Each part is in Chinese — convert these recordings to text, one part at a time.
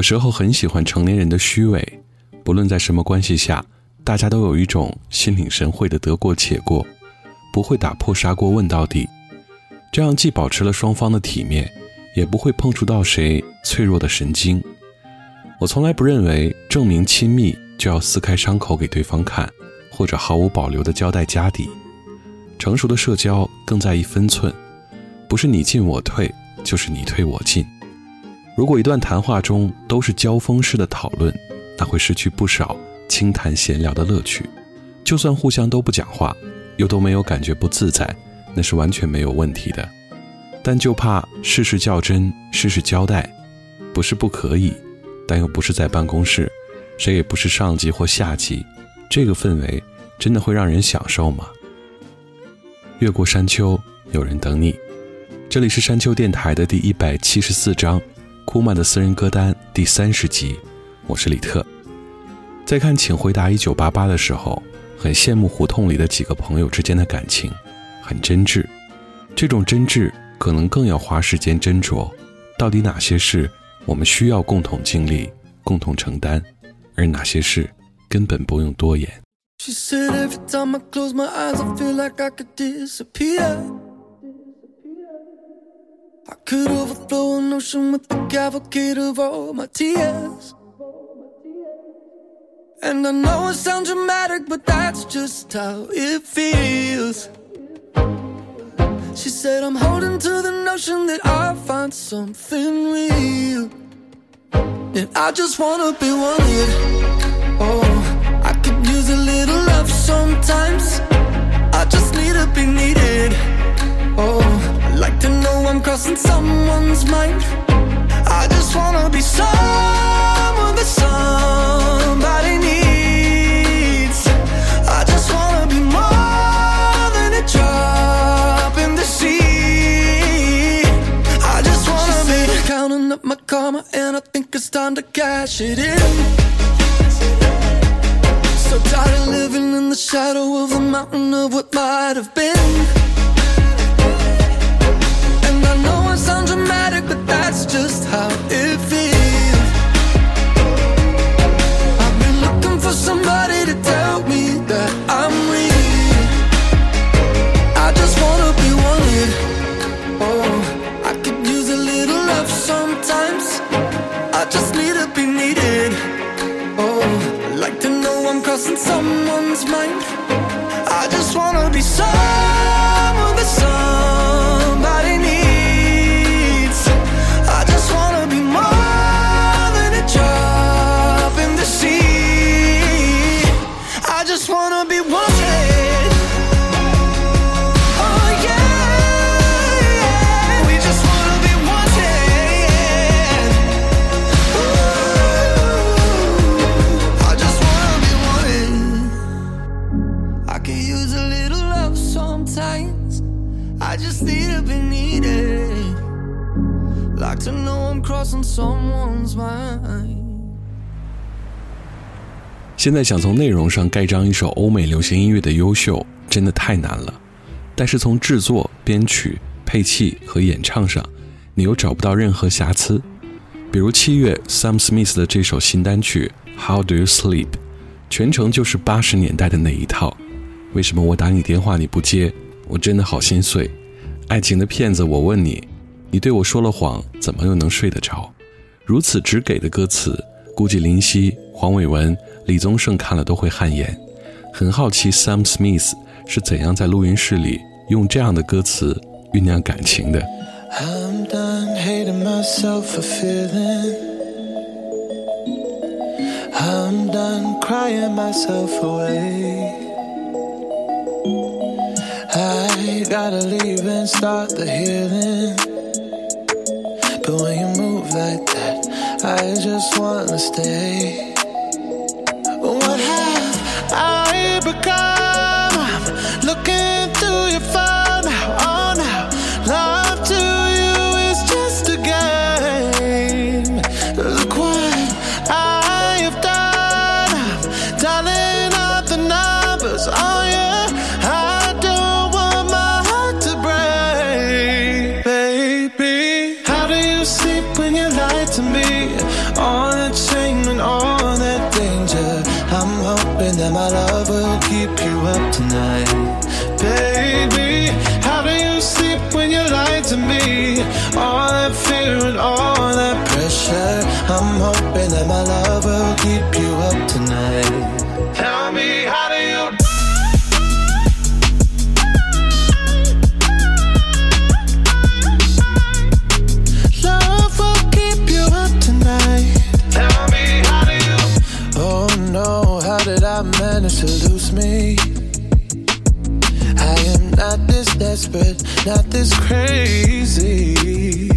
有时候很喜欢成年人的虚伪，不论在什么关系下，大家都有一种心领神会的得过且过，不会打破砂锅问到底。这样既保持了双方的体面，也不会碰触到谁脆弱的神经。我从来不认为证明亲密就要撕开伤口给对方看，或者毫无保留的交代家底。成熟的社交更在意分寸，不是你进我退，就是你退我进。如果一段谈话中都是交锋式的讨论，那会失去不少轻谈闲聊的乐趣。就算互相都不讲话，又都没有感觉不自在，那是完全没有问题的。但就怕事事较真，事事交代，不是不可以，但又不是在办公室，谁也不是上级或下级，这个氛围真的会让人享受吗？越过山丘，有人等你。这里是山丘电台的第一百七十四章。库曼的私人歌单第三十集，我是李特。在看《请回答一九八八》的时候，很羡慕胡同里的几个朋友之间的感情，很真挚。这种真挚可能更要花时间斟酌，到底哪些事我们需要共同经历、共同承担，而哪些事根本不用多言。She said every time I close my eyes, I feel like I could disappear. I could overflow an ocean with the cavalcade of all my tears. And I know it sounds dramatic, but that's just how it feels. She said, I'm holding to the notion that I'll find something real. And I just wanna be wanted. Oh, I could use a little love sometimes. I just need to be needed. Oh, like to know I'm crossing someone's mind. I just wanna be someone that somebody needs. I just wanna be more than a drop in the sea. I just wanna be counting up my karma, and I think it's time to cash it in. So tired of living in the shadow of the mountain of what might have been. Dramatic, but that's just how it feels. I've been looking for somebody to tell me that I'm real. I just wanna be wanted. Oh, I could use a little love sometimes. I just need to be needed. Oh, I like to know I'm crossing someone's mind. I just wanna be someone can use a little love sometimes i just need to be needed like to know i'm crossing someone's mind 现在想从内容上盖章一首欧美流行音乐的优秀真的太难了但是从制作编曲配器和演唱上你又找不到任何瑕疵比如七月 sam smith 的这首新单曲 how do you sleep 全程就是八十年代的那一套为什么我打你电话你不接？我真的好心碎。爱情的骗子，我问你，你对我说了谎，怎么又能睡得着？如此直给的歌词，估计林夕、黄伟文、李宗盛看了都会汗颜。很好奇 Sam Smith 是怎样在录音室里用这样的歌词酝酿感情的。I'm done hating myself for feeling. I'm done crying myself away. Gotta leave and start the healing. But when you move like that, I just wanna stay. What have I become? Desperate, not this crazy.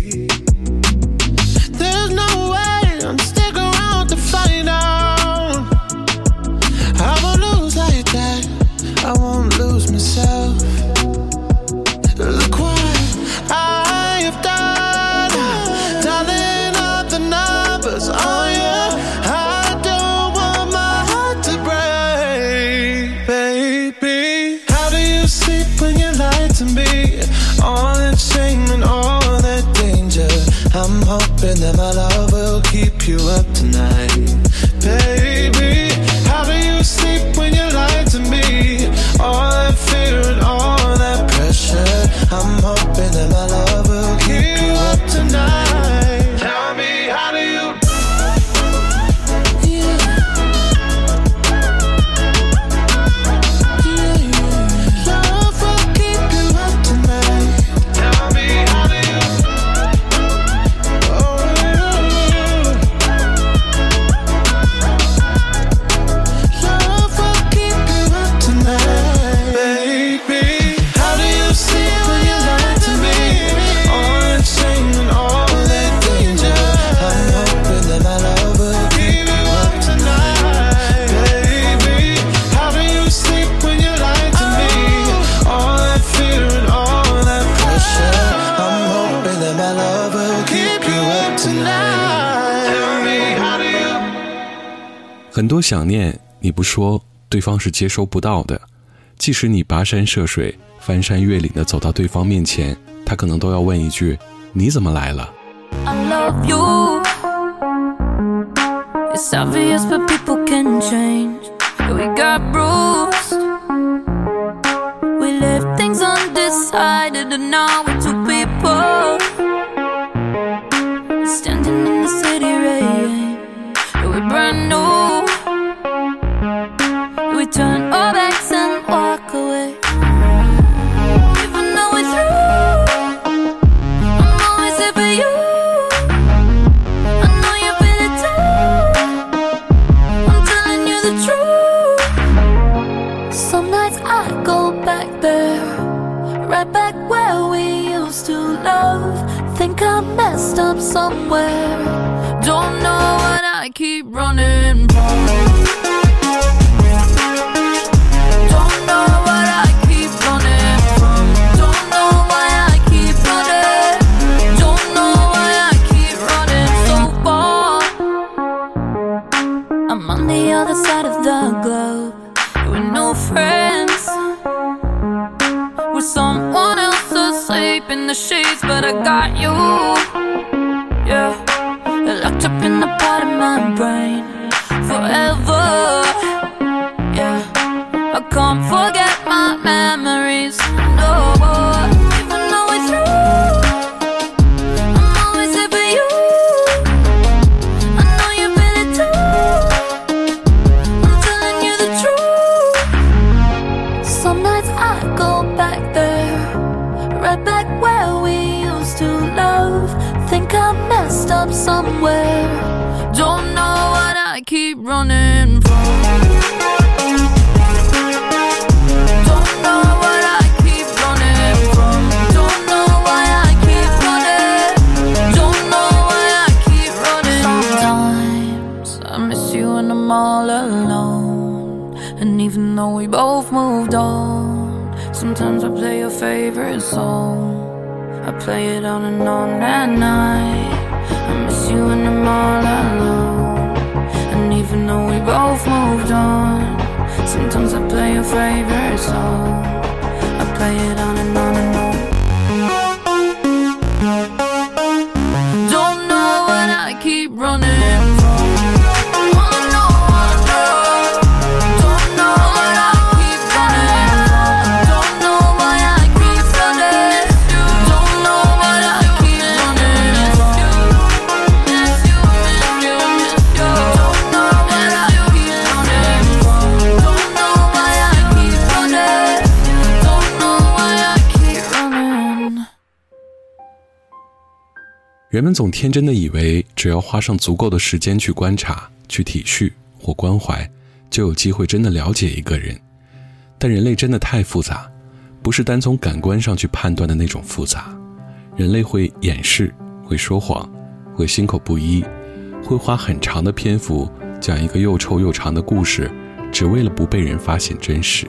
Hoping that my love will keep you up tonight, 很多想念你不说，对方是接收不到的。即使你跋山涉水、翻山越岭的走到对方面前，他可能都要问一句：“你怎么来了 I love you. It's obvious, but people can change. We got bruised. We left things undecided, and now we're two people standing in the city rain. We brand new. On and on at night. I miss you and I'm all alone. And even though we both moved on, sometimes I play your favorite song. I play it on and on and 人们总天真的以为，只要花上足够的时间去观察、去体恤或关怀，就有机会真的了解一个人。但人类真的太复杂，不是单从感官上去判断的那种复杂。人类会掩饰，会说谎，会心口不一，会花很长的篇幅讲一个又臭又长的故事，只为了不被人发现真实。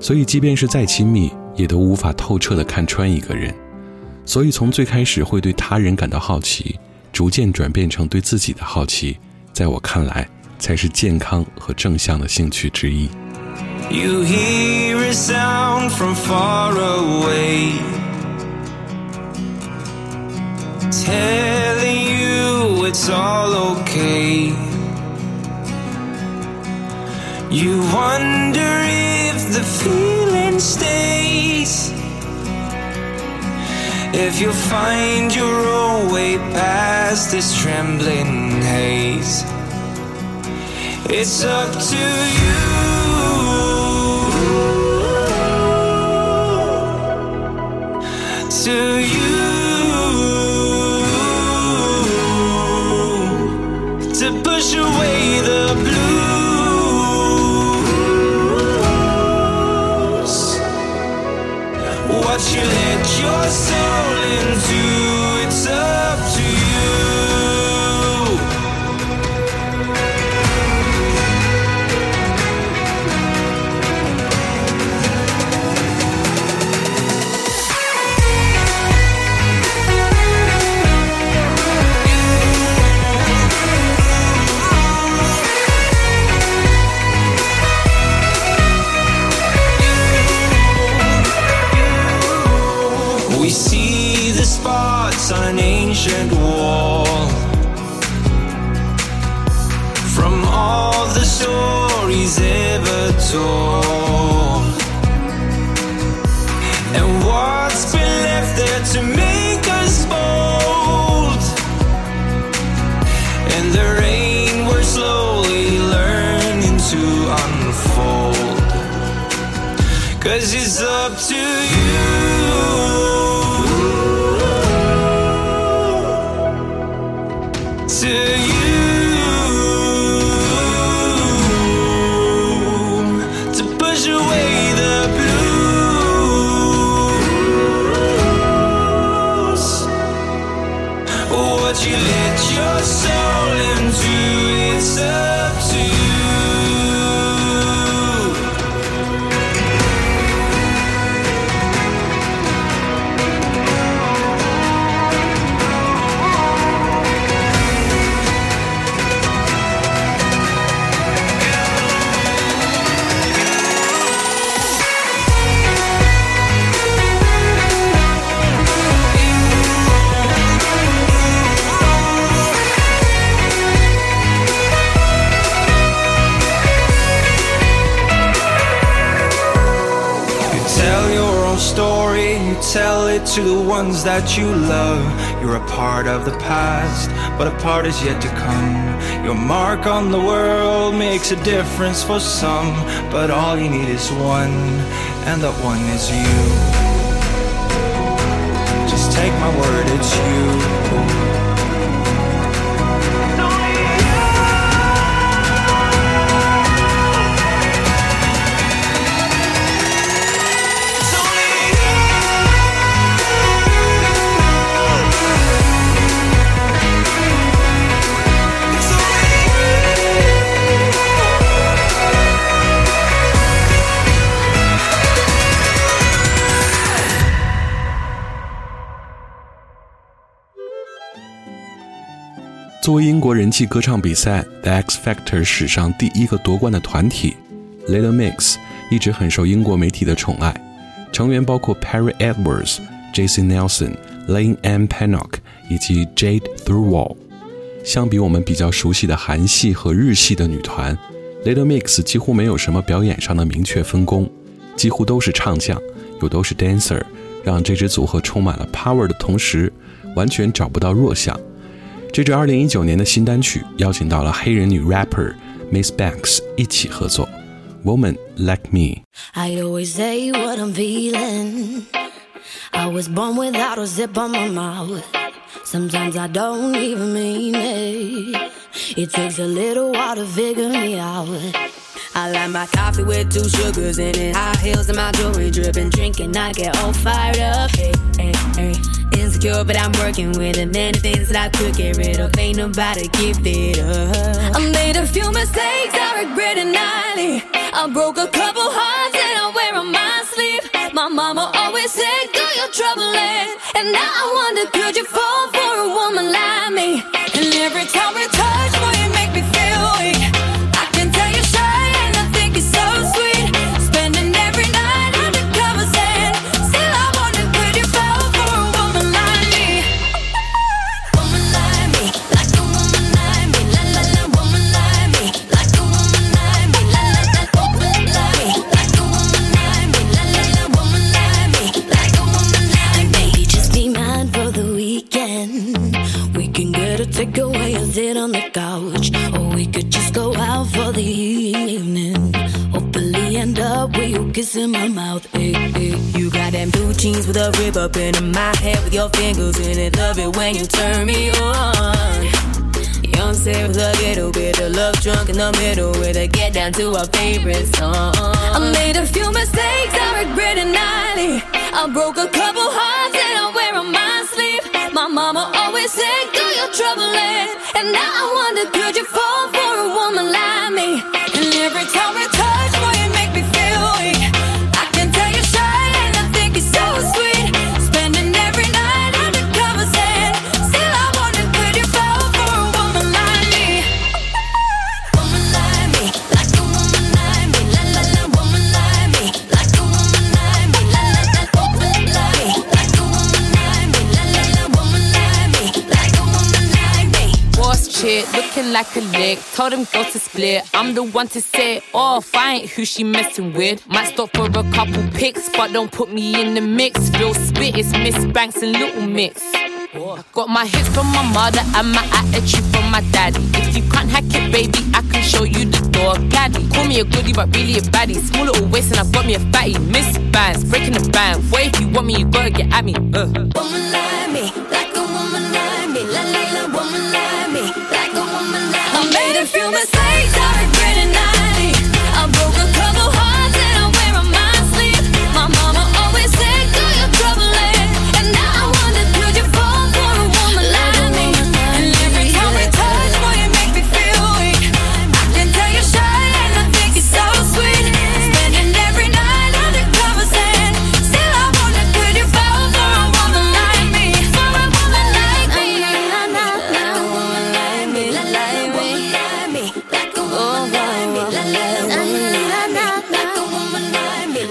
所以，即便是再亲密，也都无法透彻地看穿一个人。所以，从最开始会对他人感到好奇，逐渐转变成对自己的好奇，在我看来，才是健康和正向的兴趣之一。You hear a sound from far away, telling you it's all okay. You wonder if the feeling stays. If you'll find your own way past this trembling haze, it's up to you. To you. To push away the blues. What you soul into, ones that you love. You're a part of the past, but a part is yet to come. Your mark on the world makes a difference for some, but all you need is one, and that one is you. Just take my word, it's you.《作为英国人气歌唱比赛 The X Factor 史上第一个夺冠的团体，Little Mix 一直很受英国媒体的宠爱。成员包括 Perry Edwards、Jason Nelson、Lane Ann Pennock 以及 Jade Thirlwall。相比我们比较熟悉的韩系和日系的女团，Little Mix 几乎没有什么表演上的明确分工，几乎都是唱将，又都是 dancer，让这支组合充满了 power 的同时，完全找不到弱项。这支2019年的新单曲邀请到了黑人女 rapper Miss Banks 一起合作，《Woman Like Me》。I always say what I'm feeling. I was born without a zip on my mouth. Sometimes I don't even mean it. It takes a little while to figure me out. I like my coffee with two sugars in it. High heels and my jewelry dripping. Drinking, I get all fired up. Hey, hey, hey. Insecure, but I'm working with it. Many things that I could get rid of. Ain't nobody give it up. I made a few mistakes, I regret it nightly. I broke a couple hearts mama always said, Do your troubling. And now I wonder, could you fall for a woman like me? And every time we rib up in my head with your fingers in it. Love it when you turn me on. Beyonce with a little bit of love drunk in the middle with a get down to our favorite song. I made a few mistakes, I regret it nightly. I broke a couple hearts and I wear on my sleeve. My mama always said, Do your troubling. And now I wonder, could you fall for a woman like me? And every time Chick, looking like a lick. Told him go to split. I'm the one to say off. I ain't who she messing with. Might stop for a couple pics, but don't put me in the mix. Real spit, it's Miss Banks and Little Mix. I got my hits from my mother and my attitude from my daddy. If you can't hack it, baby, I can show you the door. Gaddy, call me a goodie, but really a baddie. Small little waist and I got me a fatty. Miss Bands, breaking the band. Boy, if you want me, you gotta get at me. Uh. Woman like me, me. I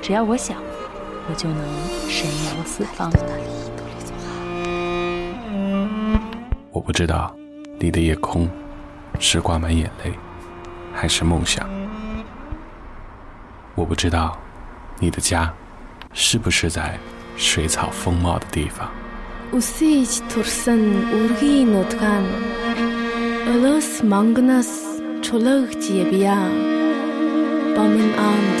只要我想，我就能神游四方。我不知道你的夜空是挂满眼泪，还是梦想。我不知道你的家是不是在水草丰茂的地方。 Үсэж төрсөн үргийн нутгаан Олос мангнаас чулаагч явъя. Бомын анд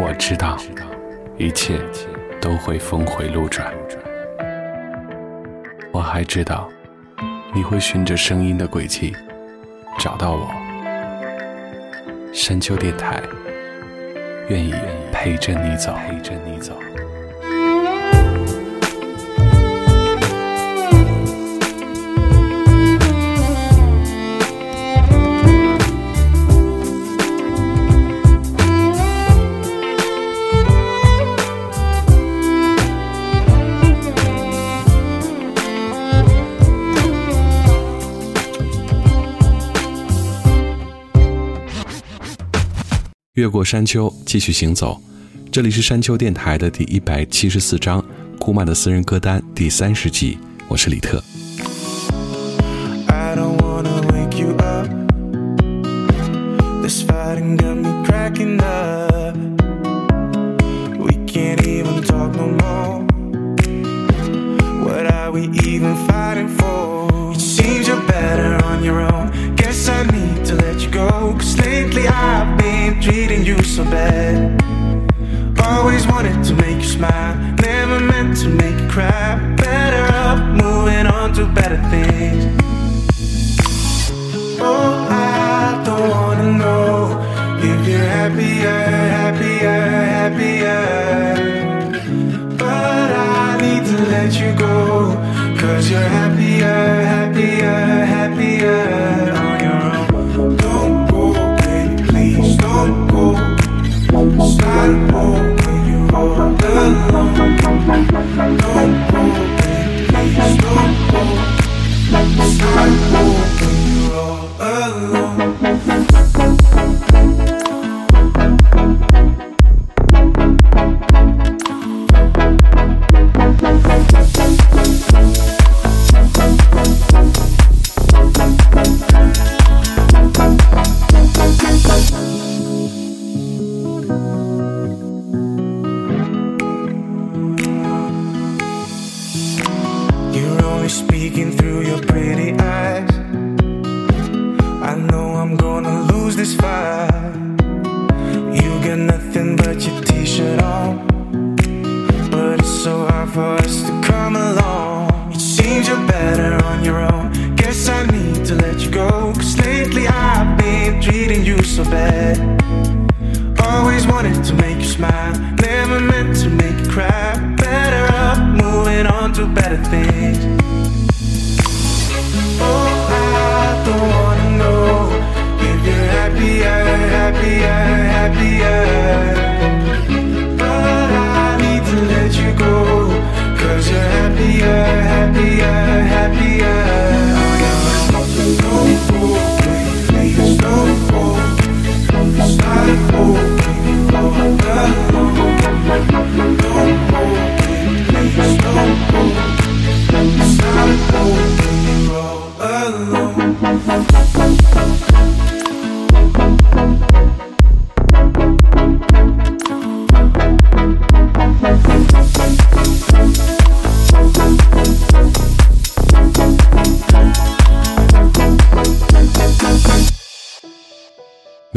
我知道一切都会峰回路转。我还知道你会循着声音的轨迹找到我。山丘电台愿意陪着你走，陪着你走。越过山丘，继续行走。这里是山丘电台的第一百七十四章，库玛的私人歌单第三十集。我是李特。I don't wanna wake you up. This fighting got me cracking up. We can't even talk no more. What are we even fighting for? It seems you're better on your own. Guess I need to let you go. Cause lately I've been treating you so bad. Always wanted to make you smile, never meant to make you cry. Better off moving on to better things.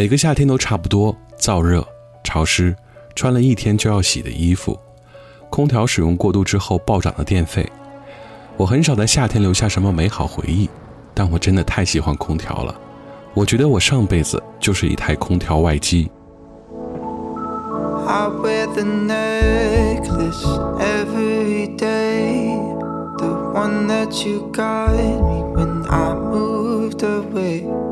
每个夏天都差不多，燥热、潮湿，穿了一天就要洗的衣服，空调使用过度之后暴涨的电费。我很少在夏天留下什么美好回忆，但我真的太喜欢空调了。我觉得我上辈子就是一台空调外机。I wear the necklace every day. The one that you got me when I moved away.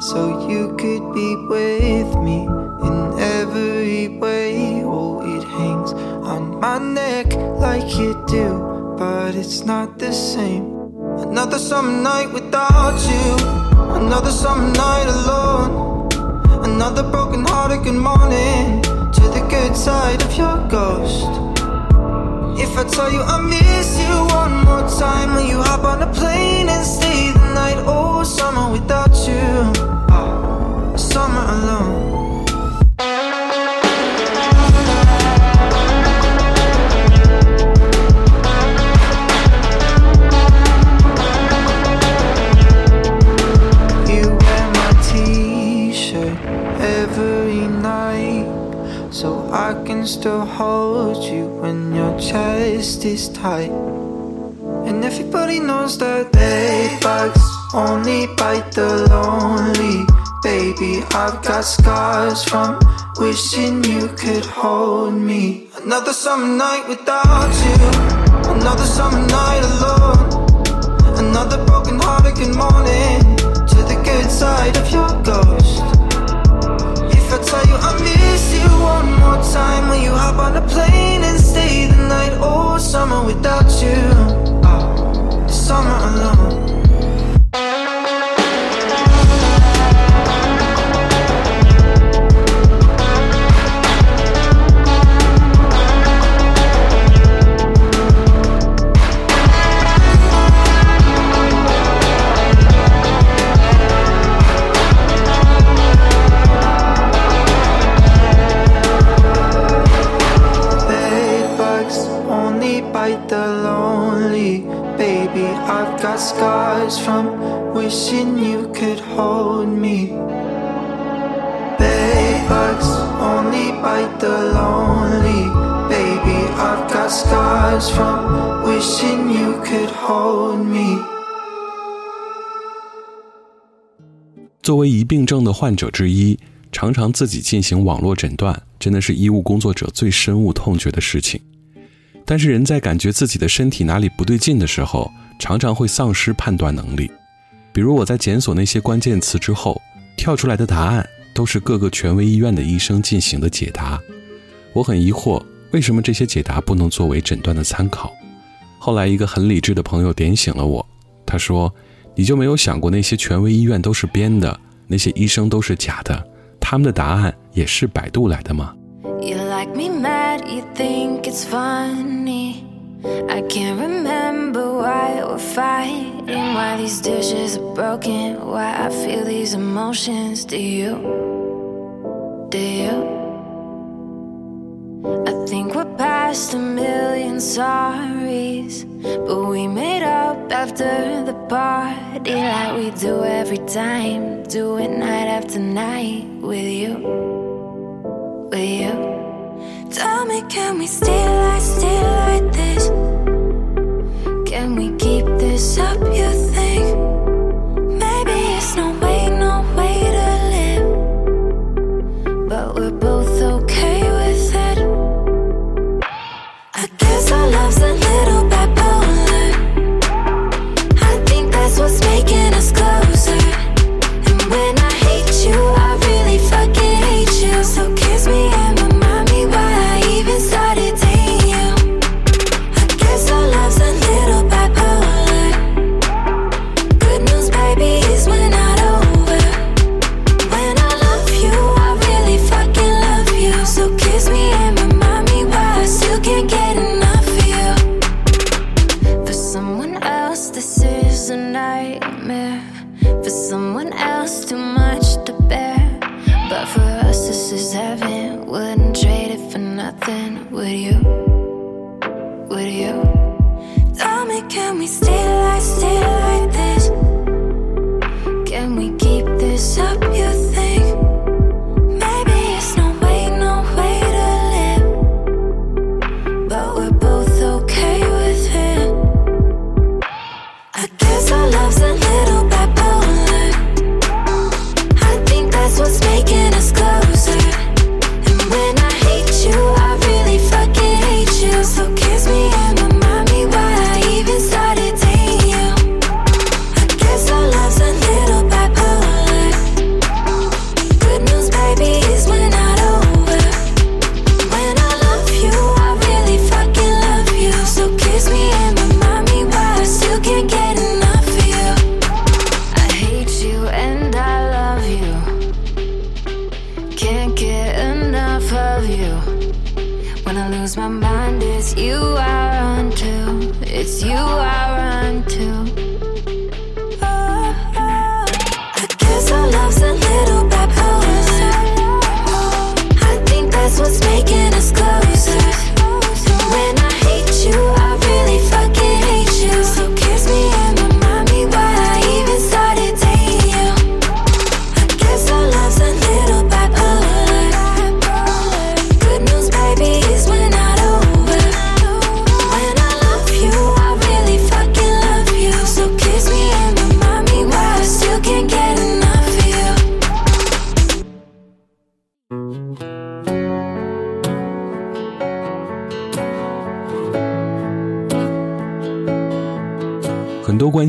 So you could be with me in every way. Oh, it hangs on my neck like you do, but it's not the same. Another summer night without you, another summer night alone. Another broken hearted good morning to the good side of your ghost. If I tell you I miss you one more time, will you hop on a plane and stay the night? Oh, summer without you, oh, summer alone. You wear my t-shirt every night So I can still hold you when your chest is tight got scars from wishing you could hold me Another summer night without you Another summer night alone Another broken hearted good morning to the good side of your ghost. If I tell you I miss you one more time, will you hop on a plane and stay the night? Oh, summer without you, oh, summer alone. Quite the lonely. Baby, I've got scars from wishing you could hold me. Bugs only bite the lonely baby. I've got scars from wishing you could hold me. 作为疑病症的患者之一，常常自己进行网络诊断，真的是医务工作者最深恶痛绝的事情。但是人在感觉自己的身体哪里不对劲的时候，常常会丧失判断能力。比如我在检索那些关键词之后，跳出来的答案都是各个权威医院的医生进行的解答。我很疑惑，为什么这些解答不能作为诊断的参考？后来一个很理智的朋友点醒了我，他说：“你就没有想过那些权威医院都是编的，那些医生都是假的，他们的答案也是百度来的吗？” You like me you think it's funny. I can't remember why we're fighting, why these dishes are broken, why I feel these emotions. Do you? Do you? I think we're past a million sorries, but we made up after the party like we do every time. Do it night after night with you with you. Tell me, can we stay like, stay like this? Can we keep this up? You think? Would you? Tell me, can we stay like, stay like this? Can we keep this up?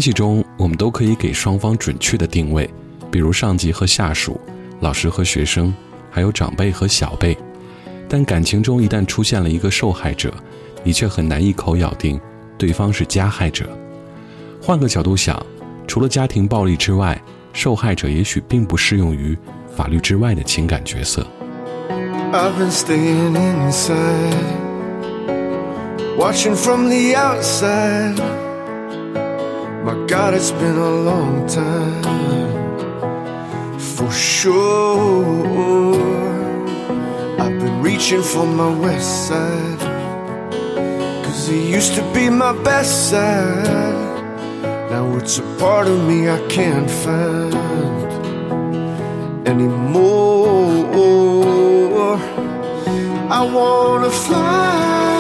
系中，我们都可以给双方准确的定位，比如上级和下属、老师和学生，还有长辈和小辈。但感情中一旦出现了一个受害者，你却很难一口咬定对方是加害者。换个角度想，除了家庭暴力之外，受害者也许并不适用于法律之外的情感角色。I've been staying inside, watching from the outside. My God, it's been a long time for sure. I've been reaching for my west side, cause it used to be my best side. Now it's a part of me I can't find anymore. I wanna fly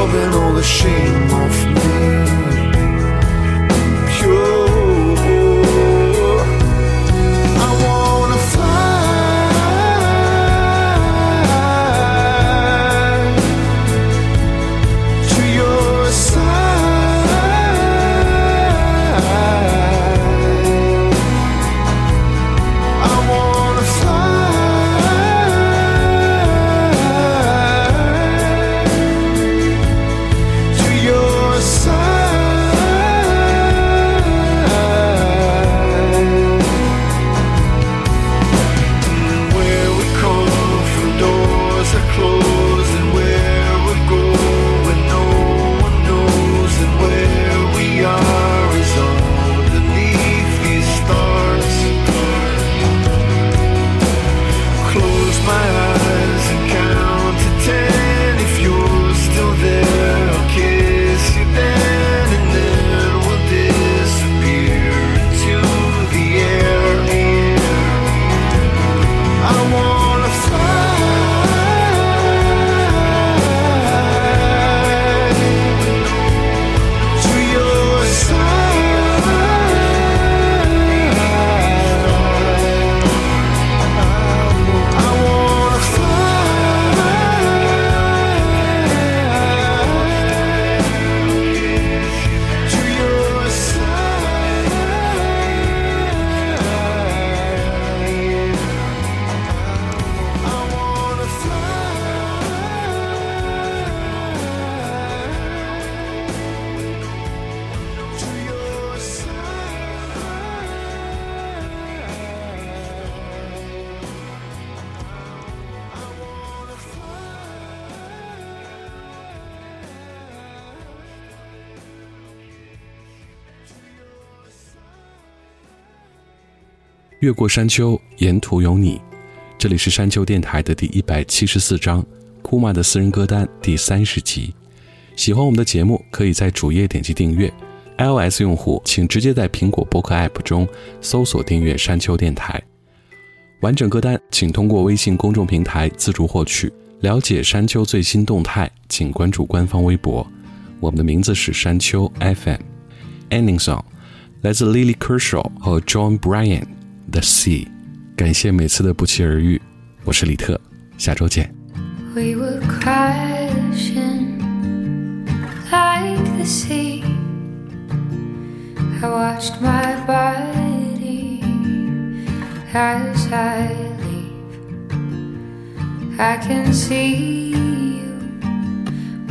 Scrubbing all the shame off me 越过山丘，沿途有你。这里是山丘电台的第一百七十四章，库玛的私人歌单第三十集。喜欢我们的节目，可以在主页点击订阅。iOS 用户请直接在苹果播客 App 中搜索订阅山丘电台。完整歌单请通过微信公众平台自助获取。了解山丘最新动态，请关注官方微博。我们的名字是山丘 FM。Ending song 来自 Lily Kershaw 和 John Bryan，《the sea。感谢每次的不期而遇，我是李特，下周见。We were Like the sea, I washed my body as I leave. I can see you,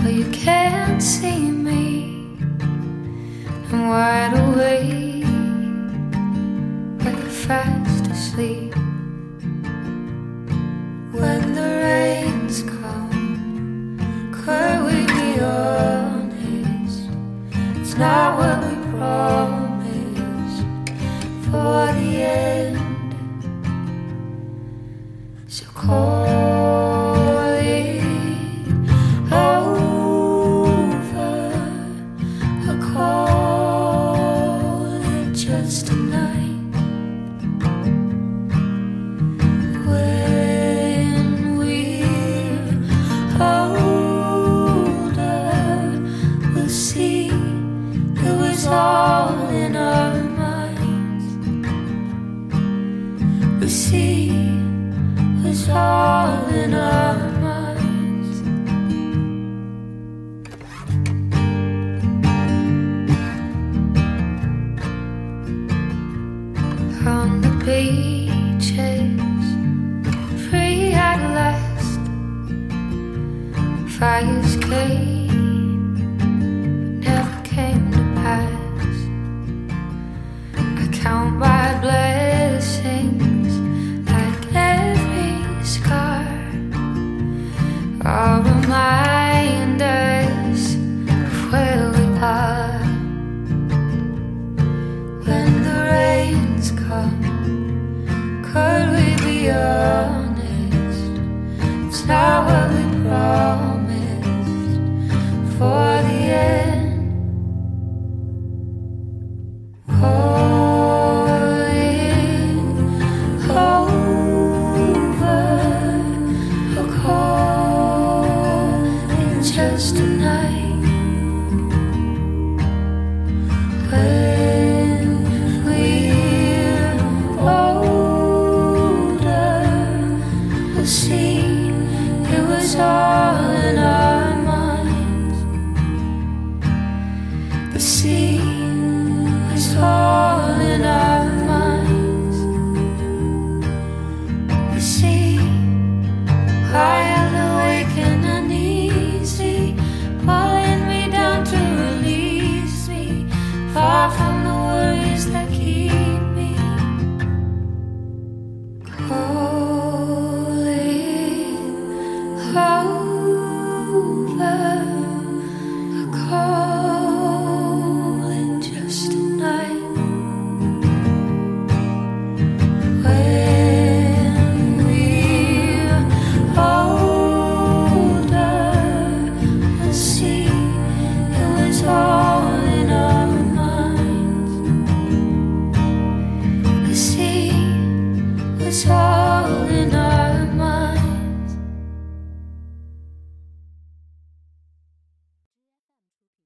you can see me. Wide awake. tries to sleep when the rains come. Could we be honest? It's not what we promised for the end. So cold.